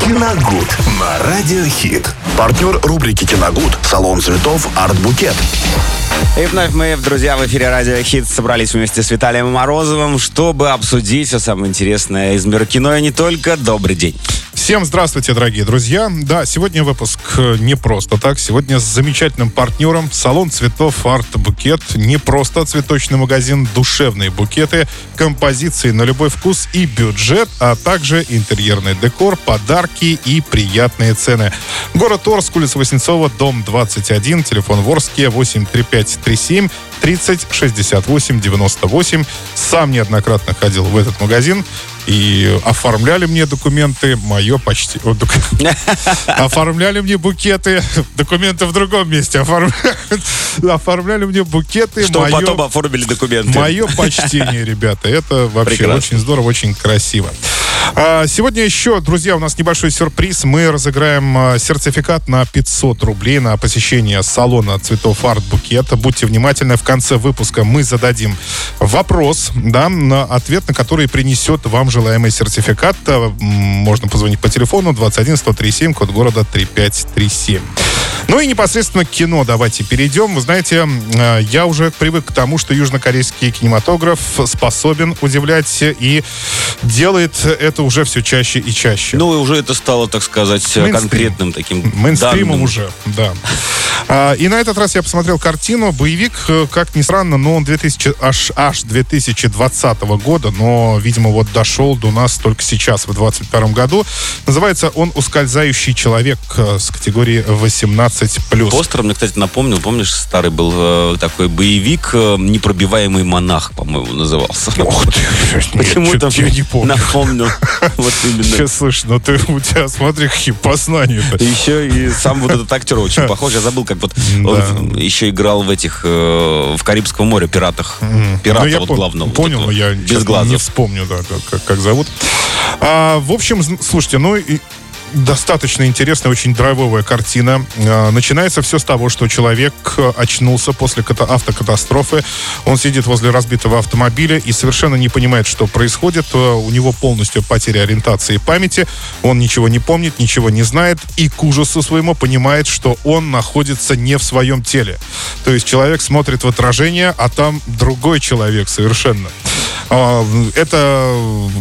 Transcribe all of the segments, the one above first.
Киногуд на Радиохит. Партнер рубрики «Киногуд» – салон цветов «Арт Букет». И вновь мы, друзья, в эфире Радио Хит собрались вместе с Виталием Морозовым, чтобы обсудить все самое интересное из мира кино и не только. Добрый день. Всем здравствуйте, дорогие друзья. Да, сегодня выпуск не просто так. Сегодня с замечательным партнером салон цветов Арт Букет. Не просто цветочный магазин, душевные букеты, композиции на любой вкус и бюджет, а также интерьерный декор, подарки и приятные цены. Город Орск, улица Васнецова, дом 21, телефон Ворске 83537 30 68 98. Сам неоднократно ходил в этот магазин и оформляли мне документы, мое почти... Оформляли мне букеты, документы в другом месте. Оформ- Оформляли мне букеты, Чтобы мое... потом оформили документы. Мое почтение, ребята. Это вообще Прекрасно. очень здорово, очень красиво. А, Сегодня еще, друзья, у нас небольшой сюрприз. Мы разыграем а, сертификат на 500 рублей на посещение салона цветов Арт Букет. Будьте внимательны, в конце выпуска мы зададим вопрос, да, на ответ на который принесет вам желаемый сертификат. А, Можно позвонить по телефону 21 137, код города 3537. Ну и непосредственно к кино давайте перейдем. Вы знаете, э, я уже привык к тому, что южнокорейский кинематограф способен удивлять и делает это уже все чаще и чаще. Ну, и уже это стало, так сказать, Мейнстрим. конкретным таким Мейнстримом данным. уже, да. А, и на этот раз я посмотрел картину. Боевик, э, как ни странно, но он 2000, аж, аж 2020 года, но, видимо, вот дошел до нас только сейчас, в 2021 году. Называется он «Ускользающий человек» э, с категории 18+. Постер мне, кстати, напомнил, помнишь, старый был э, такой боевик э, «Непробиваемый монах», по-моему, назывался. Ох ты, Почему-то я не помню. напомнил. Вот именно. Сейчас, слушай, ну ты у тебя, смотри, какие познания-то. Еще и сам вот этот актер очень похож. Я забыл, как вот он еще играл в этих в Карибском море пиратах. Пирата Ну, вот главного. Понял, я без честно, не вспомню, да, как, как- зовут. А, в общем, слушайте, ну и достаточно интересная, очень драйвовая картина. А, начинается все с того, что человек э, очнулся после ката- автокатастрофы. Он сидит возле разбитого автомобиля и совершенно не понимает, что происходит. Э, У него полностью потеря ориентации и памяти. Он ничего не помнит, ничего не знает. И к ужасу своему понимает, что он находится не в своем теле. То есть человек смотрит в отражение, а там другой человек совершенно. А, Это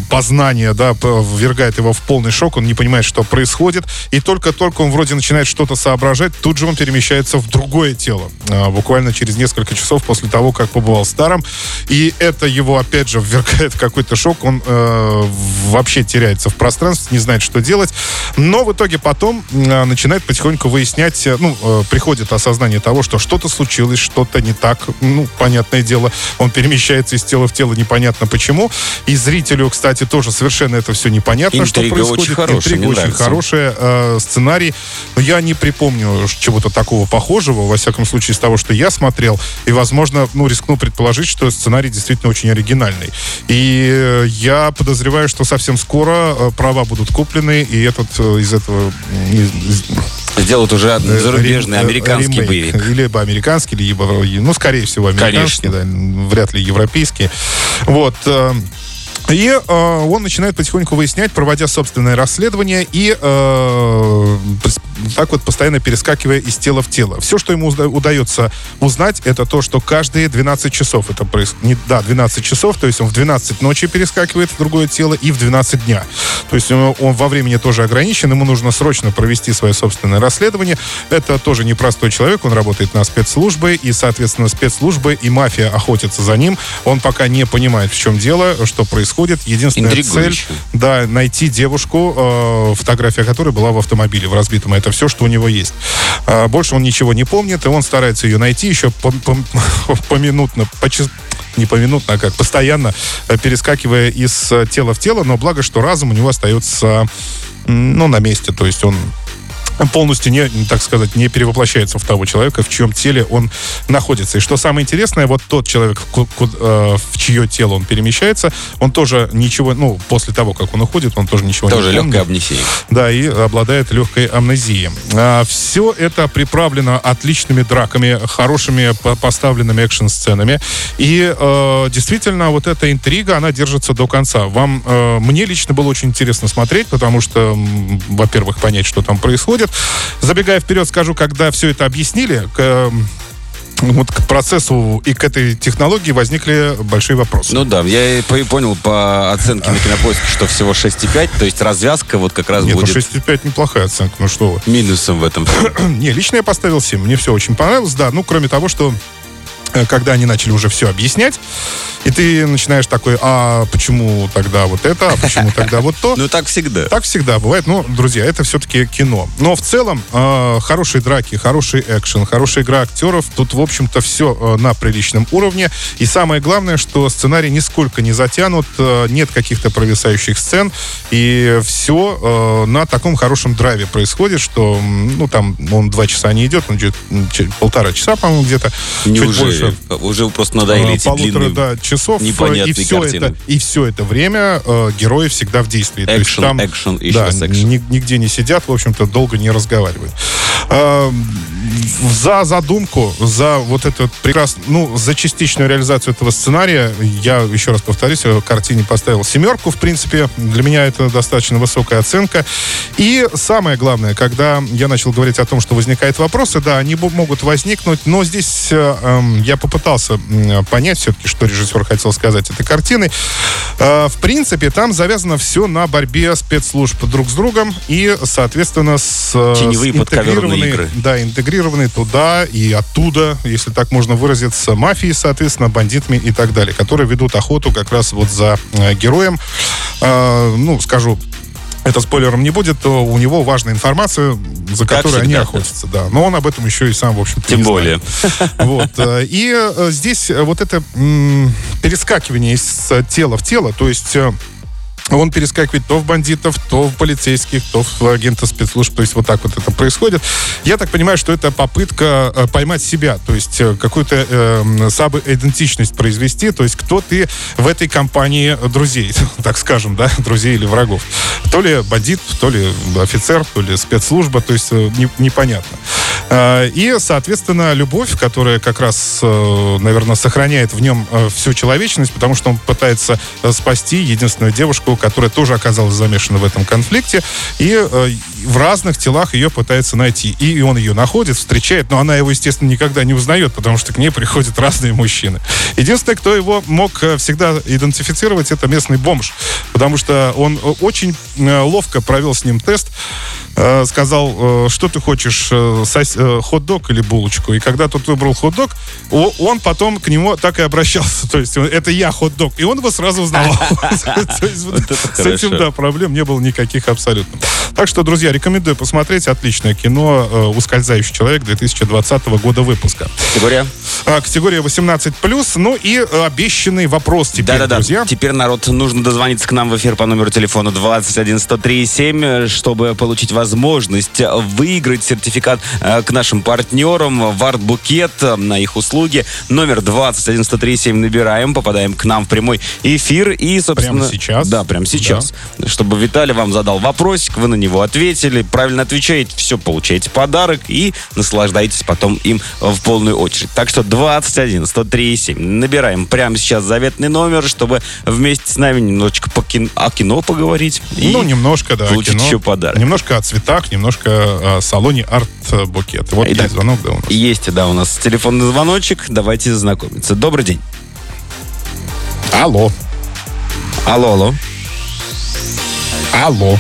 познание, да, ввергает его в полный шок, он не понимает, что происходит, и только-только он вроде начинает что-то соображать, тут же он перемещается в другое тело, а, буквально через несколько часов после того, как побывал старым, и это его, опять же, ввергает в какой-то шок, он э, вообще теряется в пространстве, не знает, что делать, но в итоге потом э, начинает потихоньку выяснять, э, ну, э, приходит осознание того, что что-то случилось, что-то не так, ну, понятное дело, он перемещается из тела в тело непонятно почему, и зрителю, кстати, тоже совершенно это все непонятно, что Интрига происходит. очень хорошая, Интрига очень хорошая, э, сценарий, но я не припомню чего-то такого похожего, во всяком случае, из того, что я смотрел, и, возможно, ну, рискну предположить, что сценарий действительно очень оригинальный. И э, я подозреваю, что совсем скоро э, права будут куплены, и этот э, из этого из- Сделают уже э, американский, рем- э, американский ремейк. боевик. Либо американский, либо, ну, скорее всего, американский, да, вряд ли европейский. Вот. Э, И э, он начинает потихоньку выяснять, проводя собственное расследование и э, так вот постоянно перескакивая из тела в тело. Все, что ему уда- удается узнать, это то, что каждые 12 часов это происходит. Да, 12 часов, то есть он в 12 ночи перескакивает в другое тело и в 12 дня. То есть он, он во времени тоже ограничен, ему нужно срочно провести свое собственное расследование. Это тоже непростой человек, он работает на спецслужбы, и, соответственно, спецслужбы и мафия охотятся за ним. Он пока не понимает, в чем дело, что происходит. Единственная цель, да, найти девушку, э, фотография которой была в автомобиле, в разбитом. Это все, что у него есть. А, больше он ничего не помнит, и он старается ее найти еще пом- пом- поминутно, почи- не поминутно, а как постоянно э, перескакивая из э, тела в тело, но благо, что разум у него остается ну, на месте, то есть он полностью не, так сказать, не перевоплощается в того человека, в чьем теле он находится. И что самое интересное, вот тот человек, э, в чье тело он перемещается, он тоже ничего, ну, после того, как он уходит, он тоже ничего тоже не помнит. Тоже легкая амнезия. Да, и обладает легкой амнезией. А, все это приправлено отличными драками, хорошими поставленными экшн-сценами. И э, действительно, вот эта интрига, она держится до конца. Вам, э, мне лично было очень интересно смотреть, потому что, во-первых, понять, что там происходит. Забегая вперед, скажу, когда все это объяснили, к, вот к процессу и к этой технологии возникли большие вопросы. Ну да, я и понял по оценке на кинопоиске, что всего 6,5, то есть развязка вот как раз Нет, будет... ну 6,5 неплохая оценка, ну что вы. Минусом в этом. Не, лично я поставил 7, мне все очень понравилось, да, ну кроме того, что когда они начали уже все объяснять, и ты начинаешь такой, а почему тогда вот это, а почему тогда вот то. Ну, так всегда. Так всегда бывает. Ну, друзья, это все-таки кино. Но в целом, э, хорошие драки, хороший экшен, хорошая игра актеров, тут, в общем-то, все э, на приличном уровне. И самое главное, что сценарий нисколько не затянут, э, нет каких-то провисающих сцен, и все э, на таком хорошем драйве происходит, что, ну, там, он два часа не идет, он идет полтора часа, по-моему, где-то. Неужели? Чуть больше уже, уже просто надоели эти полутора длинные, да, часов. И все, картины. это, и все это время э, герои всегда в действии. Экшен, там, экшен, еще да, раз экшен. Нигде не сидят, в общем-то, долго не разговаривают. Э, за задумку, за вот этот прекрасный, ну, за частичную реализацию этого сценария, я еще раз повторюсь, картине поставил семерку, в принципе, для меня это достаточно высокая оценка. И самое главное, когда я начал говорить о том, что возникают вопросы, да, они могут возникнуть, но здесь э, эм, я попытался понять все-таки, что режиссер хотел сказать этой картиной. Э, в принципе, там завязано все на борьбе спецслужб друг с другом и, соответственно, с... Э, Теневые с игры. Да, интегрированные туда и оттуда, если так можно выразиться, мафией, соответственно, бандитами и так далее, которые ведут охоту как раз вот за э, героем. ну, скажу это спойлером не будет, то у него важная информация, за как которой всегда, они охотятся. Да. Но он об этом еще и сам, в общем-то, Тем более. Вот. Э, и э, здесь вот это перескакивание из тела в тело, то есть э, он перескакивает то в бандитов, то в полицейских, то в агента спецслужб. То есть вот так вот это происходит. Я так понимаю, что это попытка э, поймать себя, то есть э, какую-то э, самоидентичность произвести, то есть кто ты в этой компании друзей, так скажем, да, друзей или врагов. То ли бандит, то ли офицер, то ли спецслужба, то есть э, не, непонятно. И, соответственно, любовь, которая как раз, наверное, сохраняет в нем всю человечность, потому что он пытается спасти единственную девушку, которая тоже оказалась замешана в этом конфликте, и э, в разных телах ее пытается найти. И он ее находит, встречает, но она его, естественно, никогда не узнает, потому что к ней приходят разные мужчины. Единственное, кто его мог э, всегда идентифицировать, это местный бомж, потому что он э, очень э, ловко провел с ним тест, сказал, что ты хочешь, хот-дог или булочку. И когда тот выбрал хот-дог, он потом к нему так и обращался. То есть это я хот-дог. И он его сразу узнавал. С этим, да, проблем не было никаких абсолютно. Так что, друзья, рекомендую посмотреть. Отличное кино э, «Ускользающий человек» 2020 года выпуска. Категория? А, категория 18+. Ну и э, обещанный вопрос теперь, друзья. Теперь, народ, нужно дозвониться к нам в эфир по номеру телефона 21 103 7, чтобы получить возможность выиграть сертификат э, к нашим партнерам в арт-букет на их услуги. Номер 21 103 7 набираем, попадаем к нам в прямой эфир и, собственно... Прямо сейчас? Да, прямо сейчас. Да. Чтобы Виталий вам задал вопросик, вы на него ответили, правильно отвечаете, все, получаете подарок и наслаждаетесь потом им в полную очередь. Так что 21 103 7 набираем прямо сейчас заветный номер, чтобы вместе с нами немножечко по кино, о кино поговорить. Ну, немножко, да, получить кино. еще подарок. Немножко о цветах, немножко о салоне арт-букет. Вот Итак, есть звонок, да, у нас. Есть, да, у нас телефонный звоночек. Давайте знакомиться. Добрый день. Алло. Алло, алло. Алло.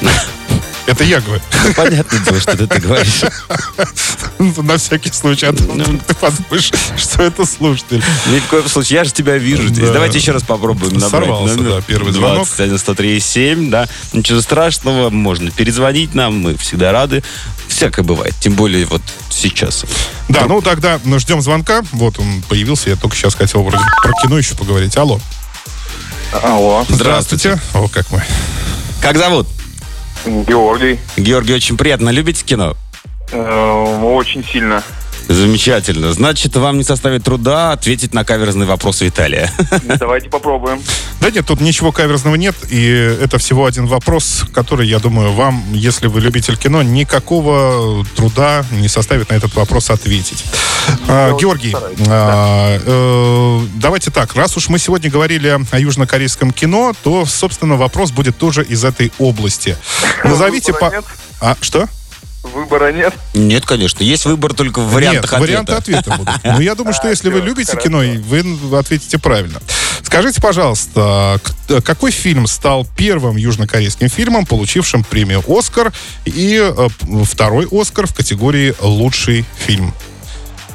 Это я говорю. Понятное дело, что ты говоришь. На всякий случай, а то ну, ты подумаешь, что это слушатель. Ни в коем случае, я же тебя вижу здесь. Да. Давайте еще раз попробуем набрать Сорвался, да, первый звонок. 21 103 7, да. Ничего страшного, можно перезвонить нам, мы всегда рады. Всякое бывает, тем более вот сейчас. Да, ну тогда ну, ждем звонка. Вот он появился, я только сейчас хотел вроде про кино еще поговорить. Алло. Алло. Здравствуйте. О, как мы. Как зовут? Георгий. Георгий, очень приятно. Любите кино? Э, Очень сильно. Замечательно. Значит, вам не составит труда ответить на каверзный вопрос Виталия. Давайте попробуем. Да нет, тут ничего каверзного нет, и это всего один вопрос, который, я думаю, вам, если вы любитель кино, никакого труда не составит на этот вопрос ответить. А, Георгий, а, э, давайте так, раз уж мы сегодня говорили о южнокорейском кино, то, собственно, вопрос будет тоже из этой области. Назовите Выбора по... А, что? Выбора нет. Нет, конечно. Есть выбор только в вариантах Нет, ответа. варианты ответа будут. Ну, я думаю, что если вы любите кино, вы ответите правильно. Скажите, пожалуйста, какой фильм стал первым южнокорейским фильмом, получившим премию «Оскар» и э, второй «Оскар» в категории «Лучший фильм»?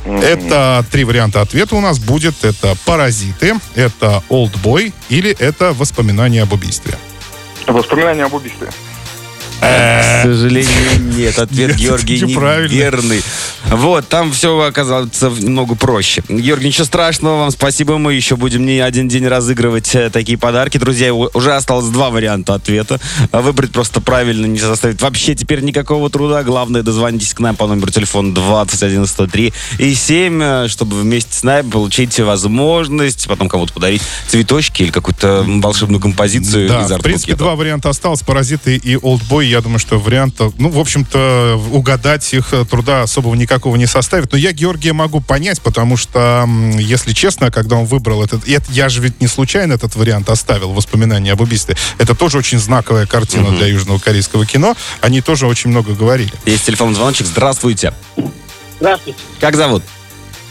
Это три варианта ответа у нас будет. Это «Паразиты», это «Олдбой» или это «Воспоминания об убийстве». Воспоминания об убийстве. К сожалению, нет. Ответ Георгий неверный. Вот, там все оказывается немного проще. Георгий, ничего страшного, вам спасибо. Мы еще будем не один день разыгрывать э, такие подарки. Друзья, уже осталось два варианта ответа. А Выбрать просто правильно не составит вообще теперь никакого труда. Главное, дозвонитесь к нам по номеру телефона 21 103 и 7, э, чтобы вместе с нами получить возможность потом кому-то подарить цветочки или какую-то волшебную композицию Да, из в принципе, два варианта осталось. «Паразиты» и «Олдбой». Я думаю, что варианта, ну, в общем-то, угадать их э, труда особого никакого не составит. Но я Георгия могу понять, потому что, если честно, когда он выбрал этот... и это- я же ведь не случайно этот вариант оставил, «Воспоминания об убийстве». Это тоже очень знаковая картина для южного корейского кино. Они тоже очень много говорили. Есть телефонный звоночек. Здравствуйте. Здравствуйте, Как зовут?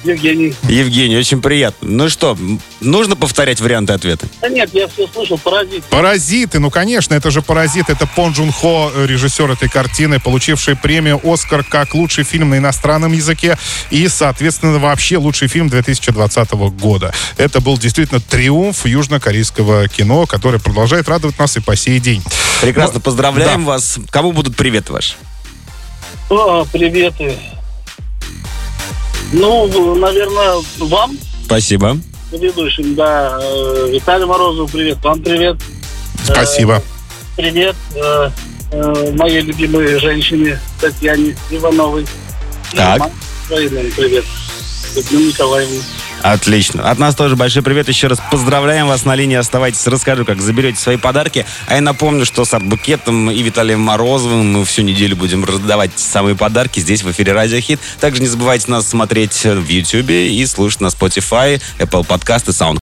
Евгений. Евгений, очень приятно. Ну что, нужно повторять варианты ответа? Да нет, я все слышал, паразит. «Паразиты», ну, конечно, это же «Паразит», это Пон Джун Хо, э, режиссер этой картины, получивший премию «Оскар» как лучший фильм на иностранном языке и, соответственно, вообще лучший фильм 2020 года. Это был действительно триумф южнокорейского кино, который продолжает радовать нас и по сей день. Прекрасно, Ну, поздравляем вас. Кому будут приветы ваши? О, приветы. Ну, наверное, вам, Спасибо. ведущим, да. э, Виталию Морозову привет, вам привет. Спасибо. Привет э, э, моей любимой женщине Татьяне Ивановой. Так. наверное, привет. Людмиле Николаевне. Отлично. От нас тоже большой привет. Еще раз поздравляем вас на линии. Оставайтесь, расскажу, как заберете свои подарки. А я напомню, что с Арт-букетом и Виталием Морозовым мы всю неделю будем раздавать самые подарки здесь в эфире Радио Хит. Также не забывайте нас смотреть в YouTube и слушать на Spotify, Apple Podcast и SoundCloud.